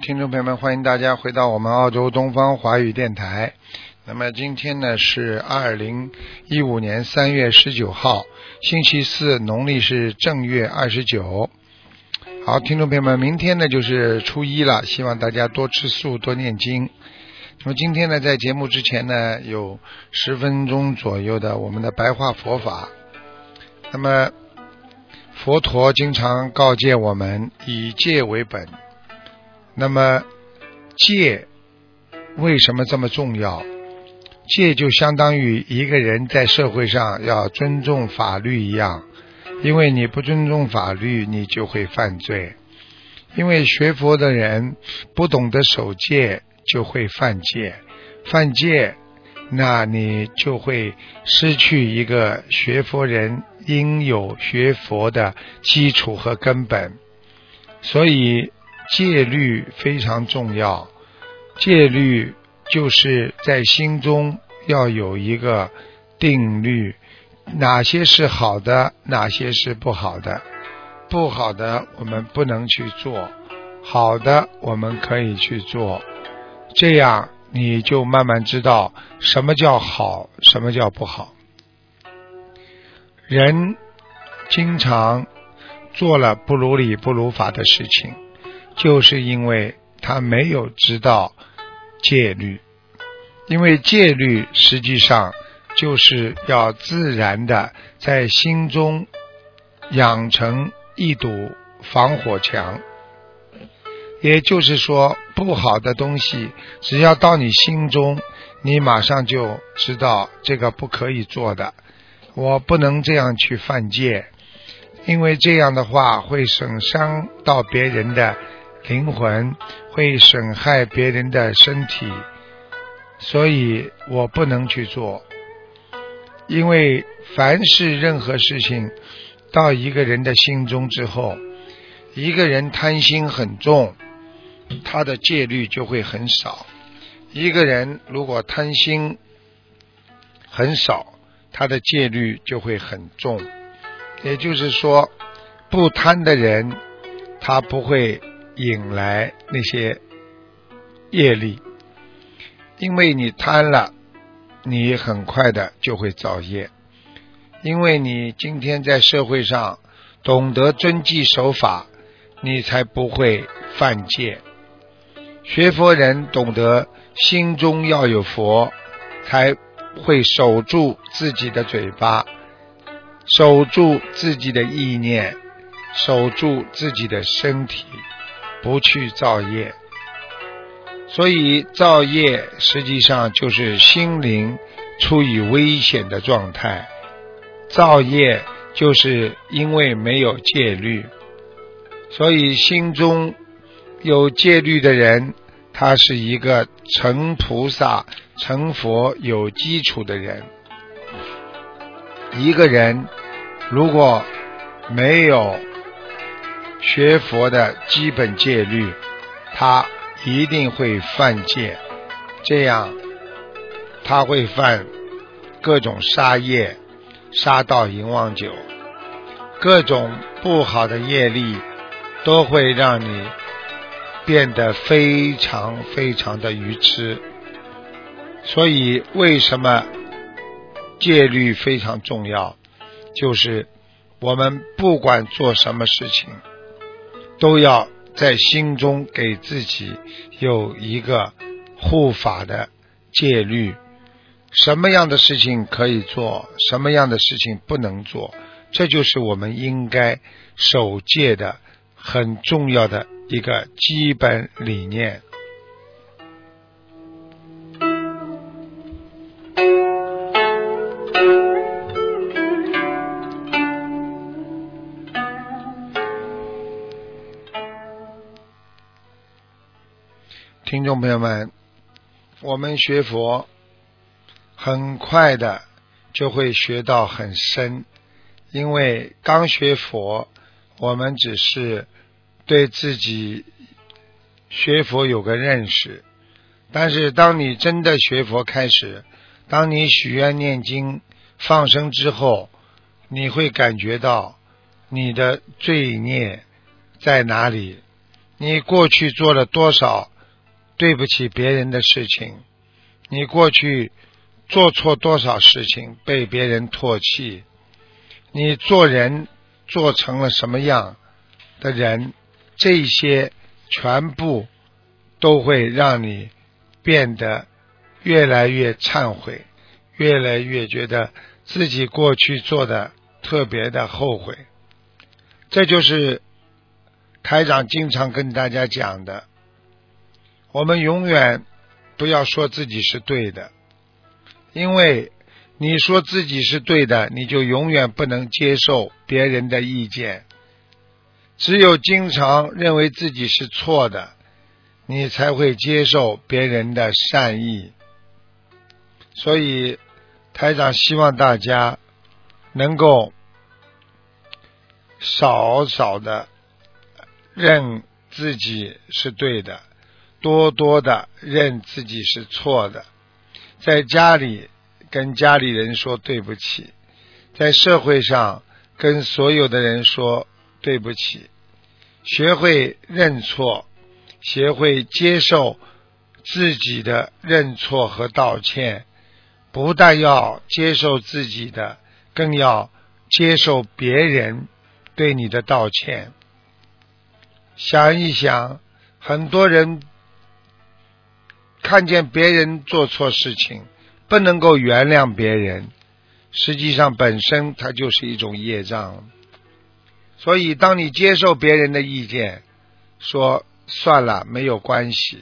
听众朋友们，欢迎大家回到我们澳洲东方华语电台。那么今天呢是二零一五年三月十九号，星期四，农历是正月二十九。好，听众朋友们，明天呢就是初一了，希望大家多吃素，多念经。那么今天呢，在节目之前呢，有十分钟左右的我们的白话佛法。那么佛陀经常告诫我们以戒为本。那么戒为什么这么重要？戒就相当于一个人在社会上要尊重法律一样，因为你不尊重法律，你就会犯罪。因为学佛的人不懂得守戒，就会犯戒，犯戒，那你就会失去一个学佛人应有学佛的基础和根本。所以戒律非常重要，戒律就是在心中要有一个定律，哪些是好的，哪些是不好的，不好的我们不能去做，好的我们可以去做，这样你就慢慢知道什么叫好，什么叫不好。人经常做了不如理不如法的事情，就是因为他没有知道戒律。因为戒律实际上就是要自然的在心中养成一堵防火墙。也就是说，不好的东西只要到你心中，你马上就知道这个不可以做的。我不能这样去犯戒，因为这样的话会损伤到别人的灵魂，会损害别人的身体，所以我不能去做。因为凡是任何事情到一个人的心中之后，一个人贪心很重，他的戒律就会很少。一个人如果贪心很少，他的戒律就会很重。也就是说，不贪的人，他不会引来那些业力，因为你贪了，你很快的就会造业。因为你今天在社会上懂得遵纪守法，你才不会犯戒。学佛人懂得心中要有佛，才会守住自己的嘴巴，守住自己的意念，守住自己的身体，不去造业。所以造业实际上就是心灵处于危险的状态，造业就是因为没有戒律，所以心中有戒律的人，他是一个成菩萨、成佛有基础的人。一个人如果没有学佛的基本戒律，他一定会犯戒，这样他会犯各种杀业、杀盗淫妄酒，各种不好的业力都会让你变得非常非常的愚痴。所以，为什么戒律非常重要？就是我们不管做什么事情，都要在心中给自己有一个护法的戒律。什么样的事情可以做，什么样的事情不能做，这就是我们应该守戒的很重要的一个基本理念。听众朋友们，我们学佛很快的就会学到很深，因为刚学佛，我们只是对自己学佛有个认识，但是当你真的学佛开始，当你许愿念经、放生之后，你会感觉到你的罪孽在哪里，你过去做了多少对不起别人的事情，你过去做错多少事情被别人唾弃，你做人做成了什么样的人，这些全部都会让你变得越来越忏悔，越来越觉得自己过去做的。特别的后悔，这就是台长经常跟大家讲的。我们永远不要说自己是对的，因为你说自己是对的，你就永远不能接受别人的意见。只有经常认为自己是错的，你才会接受别人的善意。所以，台长希望大家。能够少少的认自己是对的，多多的认自己是错的，在家里跟家里人说对不起，在社会上跟所有的人说对不起，学会认错，学会接受自己的认错和道歉，不但要接受自己的。更要接受别人对你的道歉。想一想，很多人看见别人做错事情，不能够原谅别人，实际上本身它就是一种业障。所以，当你接受别人的意见，说算了，没有关系，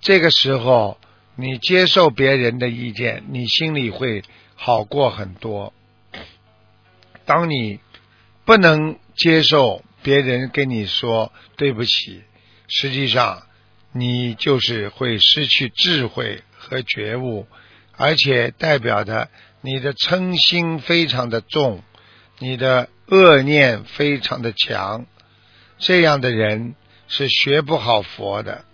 这个时候你接受别人的意见，你心里会好过很多。当你不能接受别人跟你说对不起，实际上你就是会失去智慧和觉悟，而且代表的你的嗔心非常的重，你的恶念非常的强，这样的人是学不好佛的。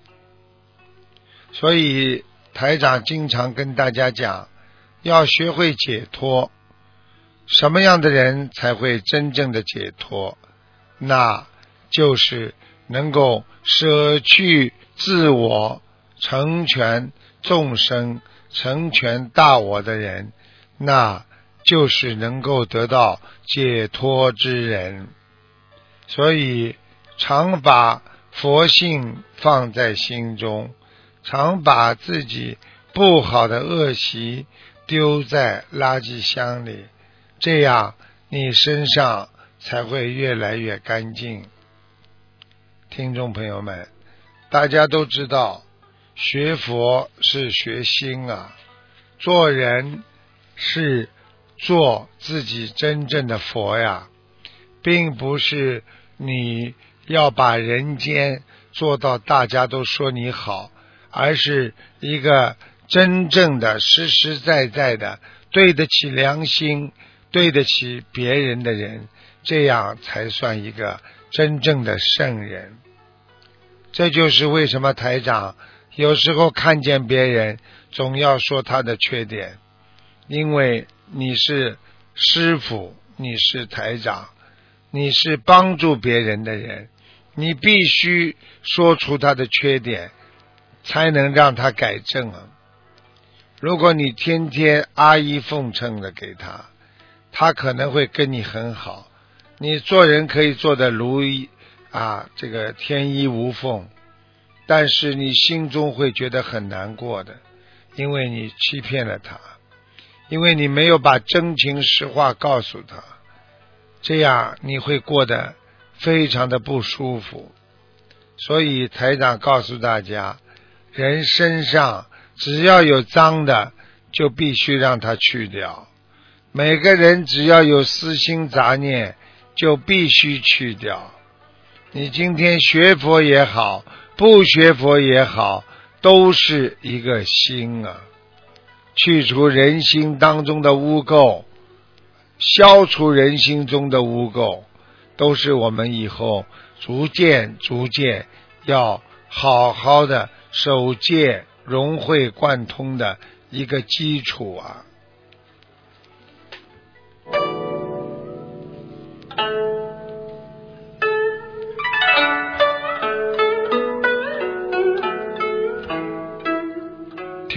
所以台长经常跟大家讲，要学会解脱。什么样的人才会真正的解脱？那就是能够舍去自我，成全众生，成全大我的人，那就是能够得到解脱之人。所以，常把佛性放在心中，常把自己不好的恶习丢在垃圾箱里。这样，你身上才会越来越干净。听众朋友们，大家都知道，学佛是学心啊，做人是做自己真正的佛呀，并不是你要把人间做到大家都说你好，而是一个真正的、实实在在的对得起良心。对得起别人的人，这样才算一个真正的圣人。这就是为什么台长有时候看见别人，总要说他的缺点，因为你是师傅，你是台长，你是帮助别人的人，你必须说出他的缺点，才能让他改正啊。如果你天天阿谀奉承的给他，他可能会跟你很好，你做人可以做的如意啊，这个天衣无缝，但是你心中会觉得很难过的，因为你欺骗了他，因为你没有把真情实话告诉他，这样你会过得非常的不舒服。所以台长告诉大家，人身上只要有脏的，就必须让他去掉。每个人只要有私心杂念，就必须去掉。你今天学佛也好，不学佛也好，都是一个心啊。去除人心当中的污垢，消除人心中的污垢，都是我们以后逐渐逐渐要好好的守戒、融会贯通的一个基础啊。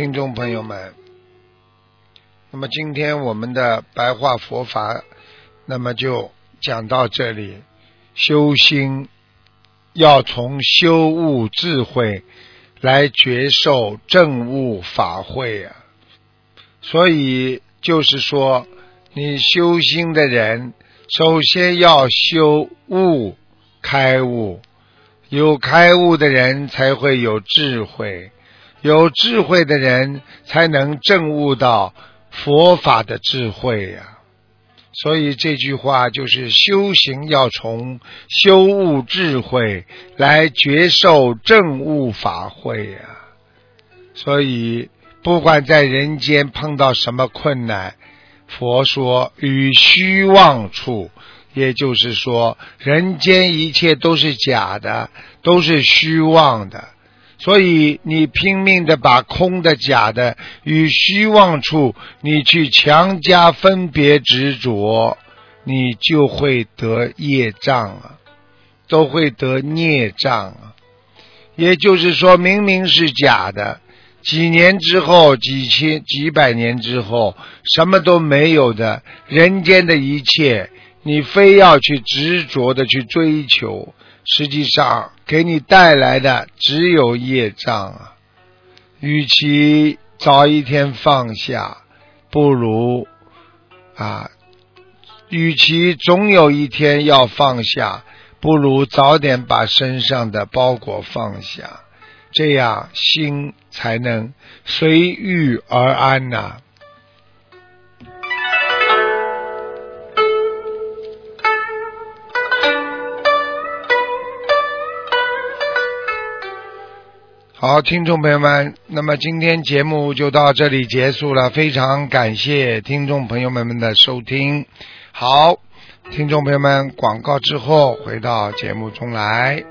听众朋友们。那么今天我们的白话佛法，那么就讲到这里。修心要从修悟智慧来觉受正悟法会啊。所以就是说，你修心的人，首先要修悟开悟，有开悟的人才会有智慧，有智慧的人才能正悟到。佛法的智慧呀，所以这句话就是修行要从修悟智慧来觉受正悟法会呀。所以不管在人间碰到什么困难，佛说与虚妄处，也就是说人间一切都是假的，都是虚妄的。所以你拼命的把空的、假的与虚妄处，你去强加分别执着，你就会得业障啊，都会得孽障啊。也就是说明明是假的，几年之后、几千、几百年之后，什么都没有的人间的一切，你非要去执着的去追求。实际上，给你带来的只有业障啊！与其早一天放下，不如啊，与其总有一天要放下，不如早点把身上的包裹放下，这样心才能随遇而安呐。好，听众朋友们，那么今天节目就到这里结束了，非常感谢听众朋友们们的收听。好，听众朋友们，广告之后回到节目中来。